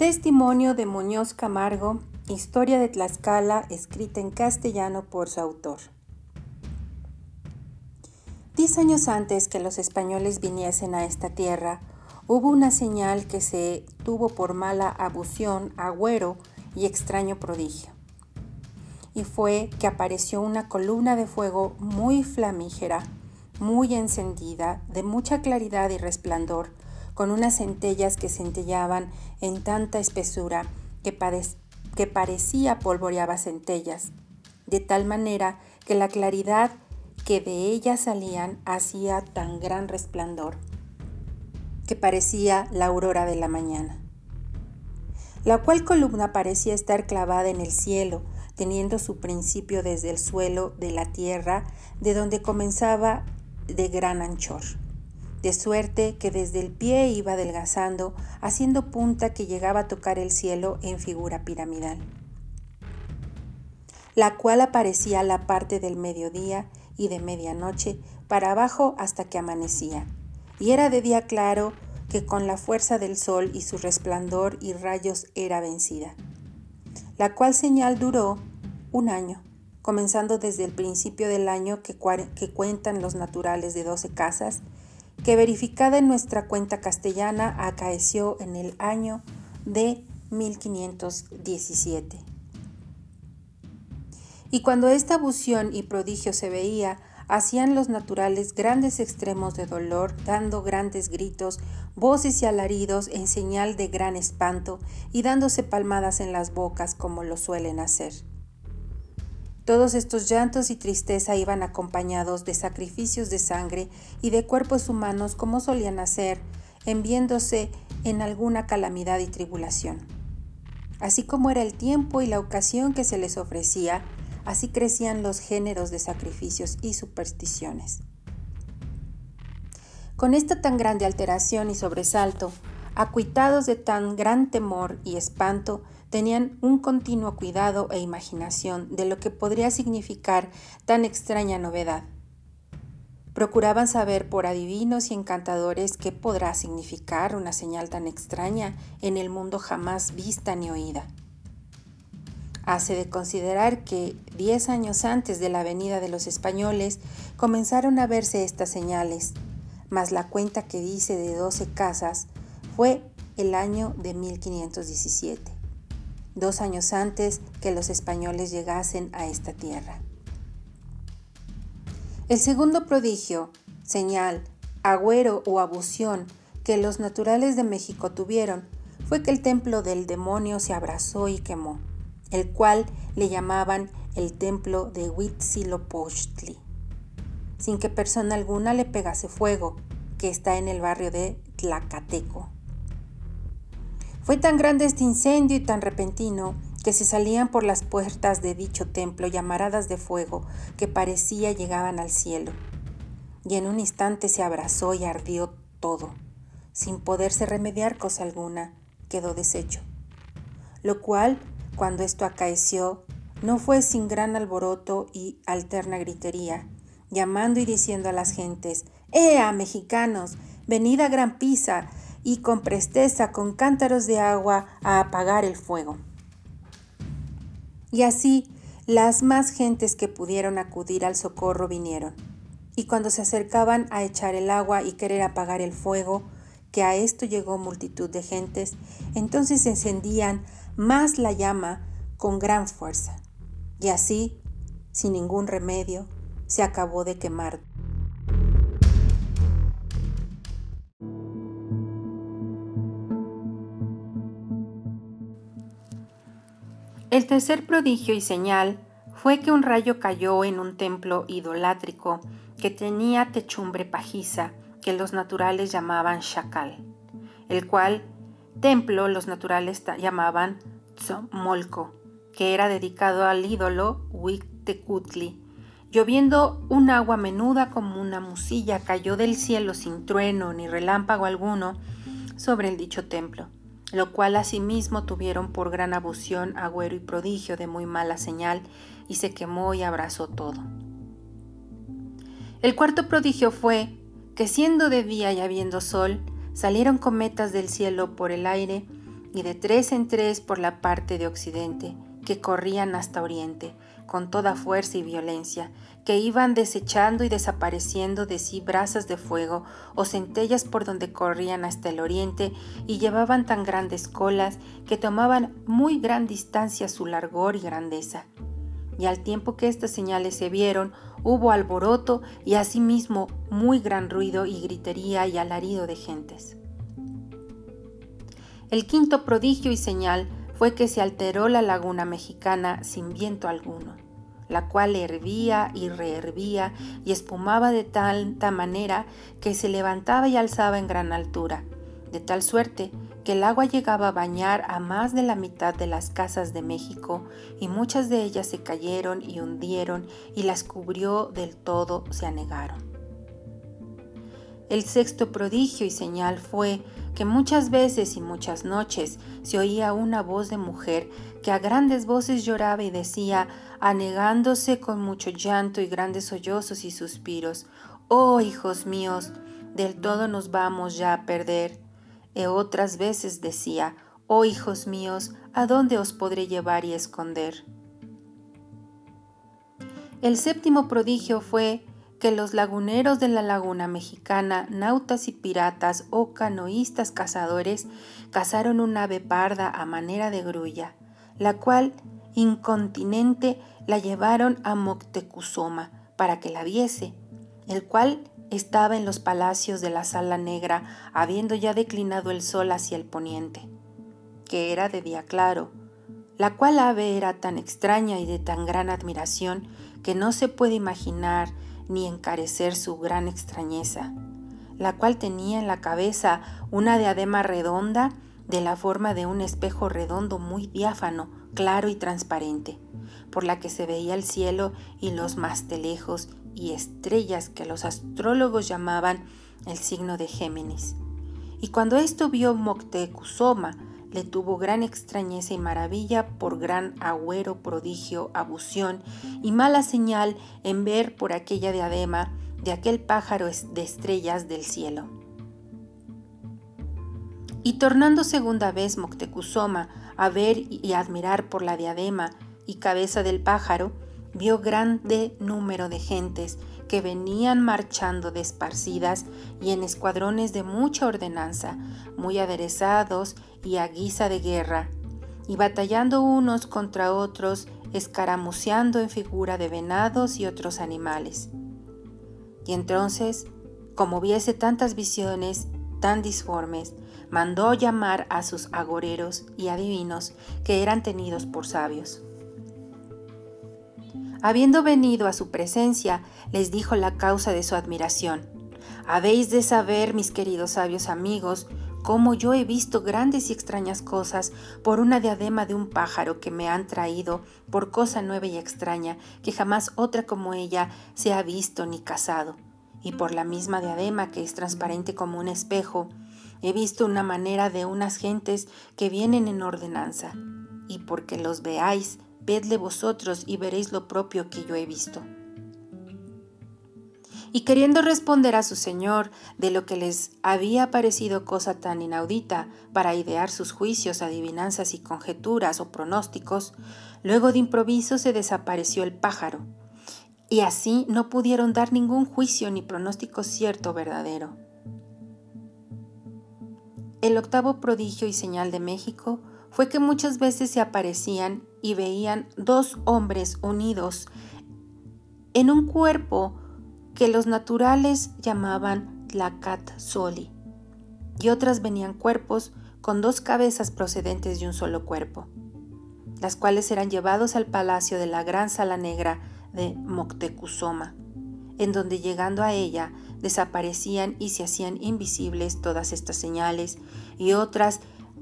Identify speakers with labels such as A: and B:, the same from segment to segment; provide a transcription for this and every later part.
A: Testimonio de Muñoz Camargo, Historia de Tlaxcala, escrita en castellano por su autor. Diez años antes que los españoles viniesen a esta tierra, hubo una señal que se tuvo por mala abusión, agüero y extraño prodigio. Y fue que apareció una columna de fuego muy flamígera, muy encendida, de mucha claridad y resplandor, con unas centellas que centellaban en tanta espesura que, que parecía polvoreaba centellas, de tal manera que la claridad que de ellas salían hacía tan gran resplandor, que parecía la aurora de la mañana. La cual columna parecía estar clavada en el cielo, teniendo su principio desde el suelo de la tierra, de donde comenzaba de gran anchor de suerte que desde el pie iba adelgazando, haciendo punta que llegaba a tocar el cielo en figura piramidal, la cual aparecía la parte del mediodía y de medianoche para abajo hasta que amanecía, y era de día claro que con la fuerza del sol y su resplandor y rayos era vencida, la cual señal duró un año, comenzando desde el principio del año que cuentan los naturales de doce casas, que verificada en nuestra cuenta castellana acaeció en el año de 1517. Y cuando esta abusión y prodigio se veía, hacían los naturales grandes extremos de dolor, dando grandes gritos, voces y alaridos en señal de gran espanto, y dándose palmadas en las bocas como lo suelen hacer. Todos estos llantos y tristeza iban acompañados de sacrificios de sangre y de cuerpos humanos como solían hacer, enviándose en alguna calamidad y tribulación. Así como era el tiempo y la ocasión que se les ofrecía, así crecían los géneros de sacrificios y supersticiones. Con esta tan grande alteración y sobresalto, acuitados de tan gran temor y espanto, tenían un continuo cuidado e imaginación de lo que podría significar tan extraña novedad. Procuraban saber por adivinos y encantadores qué podrá significar una señal tan extraña en el mundo jamás vista ni oída. Hace de considerar que diez años antes de la venida de los españoles comenzaron a verse estas señales, mas la cuenta que dice de doce casas fue el año de 1517 dos años antes que los españoles llegasen a esta tierra. El segundo prodigio, señal, agüero o abusión que los naturales de México tuvieron fue que el templo del demonio se abrazó y quemó, el cual le llamaban el templo de Huitzilopochtli, sin que persona alguna le pegase fuego, que está en el barrio de Tlacateco. Fue tan grande este incendio y tan repentino que se salían por las puertas de dicho templo llamaradas de fuego que parecía llegaban al cielo. Y en un instante se abrazó y ardió todo. Sin poderse remediar cosa alguna, quedó deshecho. Lo cual, cuando esto acaeció, no fue sin gran alboroto y alterna gritería, llamando y diciendo a las gentes, ¡Ea, mexicanos! Venid a gran pisa, y con presteza con cántaros de agua a apagar el fuego. Y así las más gentes que pudieron acudir al socorro vinieron, y cuando se acercaban a echar el agua y querer apagar el fuego, que a esto llegó multitud de gentes, entonces encendían más la llama con gran fuerza, y así, sin ningún remedio, se acabó de quemar El tercer prodigio y señal fue que un rayo cayó en un templo idolátrico que tenía techumbre pajiza que los naturales llamaban Shakal, el cual templo los naturales llamaban Tzomolco, que era dedicado al ídolo Huitecutli. Lloviendo un agua menuda como una musilla cayó del cielo sin trueno ni relámpago alguno sobre el dicho templo lo cual asimismo tuvieron por gran abusión agüero y prodigio de muy mala señal, y se quemó y abrazó todo. El cuarto prodigio fue que siendo de día y habiendo sol, salieron cometas del cielo por el aire y de tres en tres por la parte de occidente, que corrían hasta oriente, con toda fuerza y violencia, que iban desechando y desapareciendo de sí brasas de fuego o centellas por donde corrían hasta el oriente y llevaban tan grandes colas que tomaban muy gran distancia su largor y grandeza. Y al tiempo que estas señales se vieron, hubo alboroto y asimismo muy gran ruido y gritería y alarido de gentes. El quinto prodigio y señal fue que se alteró la laguna mexicana sin viento alguno, la cual hervía y rehervía y espumaba de tanta manera que se levantaba y alzaba en gran altura, de tal suerte que el agua llegaba a bañar a más de la mitad de las casas de México y muchas de ellas se cayeron y hundieron y las cubrió del todo, se anegaron. El sexto prodigio y señal fue que muchas veces y muchas noches se oía una voz de mujer que a grandes voces lloraba y decía, anegándose con mucho llanto y grandes sollozos y suspiros, Oh hijos míos, del todo nos vamos ya a perder. E otras veces decía, Oh hijos míos, ¿a dónde os podré llevar y esconder? El séptimo prodigio fue que los laguneros de la laguna mexicana, nautas y piratas o canoístas cazadores, cazaron un ave parda a manera de grulla, la cual, incontinente, la llevaron a Moctezuma para que la viese, el cual estaba en los palacios de la Sala Negra, habiendo ya declinado el sol hacia el poniente, que era de día claro, la cual ave era tan extraña y de tan gran admiración que no se puede imaginar ni encarecer su gran extrañeza, la cual tenía en la cabeza una diadema redonda de la forma de un espejo redondo muy diáfano, claro y transparente, por la que se veía el cielo y los mastelejos y estrellas que los astrólogos llamaban el signo de Géminis. Y cuando esto vio Moctezuma, le tuvo gran extrañeza y maravilla por gran agüero, prodigio, abusión y mala señal en ver por aquella diadema de aquel pájaro de estrellas del cielo. Y tornando segunda vez Moctezuma a ver y admirar por la diadema y cabeza del pájaro, vio grande número de gentes que venían marchando desparcidas y en escuadrones de mucha ordenanza, muy aderezados y a guisa de guerra, y batallando unos contra otros, escaramuceando en figura de venados y otros animales. Y entonces, como viese tantas visiones tan disformes, mandó llamar a sus agoreros y adivinos que eran tenidos por sabios Habiendo venido a su presencia, les dijo la causa de su admiración. Habéis de saber, mis queridos sabios amigos, cómo yo he visto grandes y extrañas cosas por una diadema de un pájaro que me han traído por cosa nueva y extraña, que jamás otra como ella se ha visto ni casado. Y por la misma diadema que es transparente como un espejo, he visto una manera de unas gentes que vienen en ordenanza. Y porque los veáis, vedle vosotros y veréis lo propio que yo he visto. Y queriendo responder a su señor de lo que les había parecido cosa tan inaudita para idear sus juicios, adivinanzas y conjeturas o pronósticos, luego de improviso se desapareció el pájaro, y así no pudieron dar ningún juicio ni pronóstico cierto verdadero. El octavo prodigio y señal de México fue que muchas veces se aparecían y veían dos hombres unidos en un cuerpo que los naturales llamaban Tlacat Soli, y otras venían cuerpos con dos cabezas procedentes de un solo cuerpo, las cuales eran llevados al palacio de la gran sala negra de Moctezuma, en donde llegando a ella desaparecían y se hacían invisibles todas estas señales y otras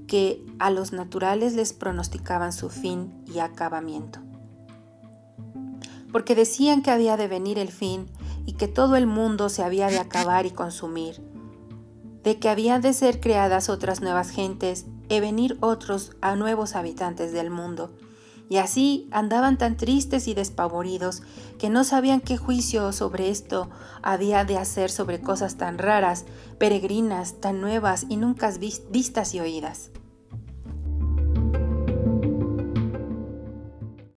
A: que a los naturales les pronosticaban su fin y acabamiento. Porque decían que había de venir el fin y que todo el mundo se había de acabar y consumir, de que habían de ser creadas otras nuevas gentes y venir otros a nuevos habitantes del mundo. Y así andaban tan tristes y despavoridos que no sabían qué juicio sobre esto había de hacer sobre cosas tan raras, peregrinas, tan nuevas y nunca vistas y oídas.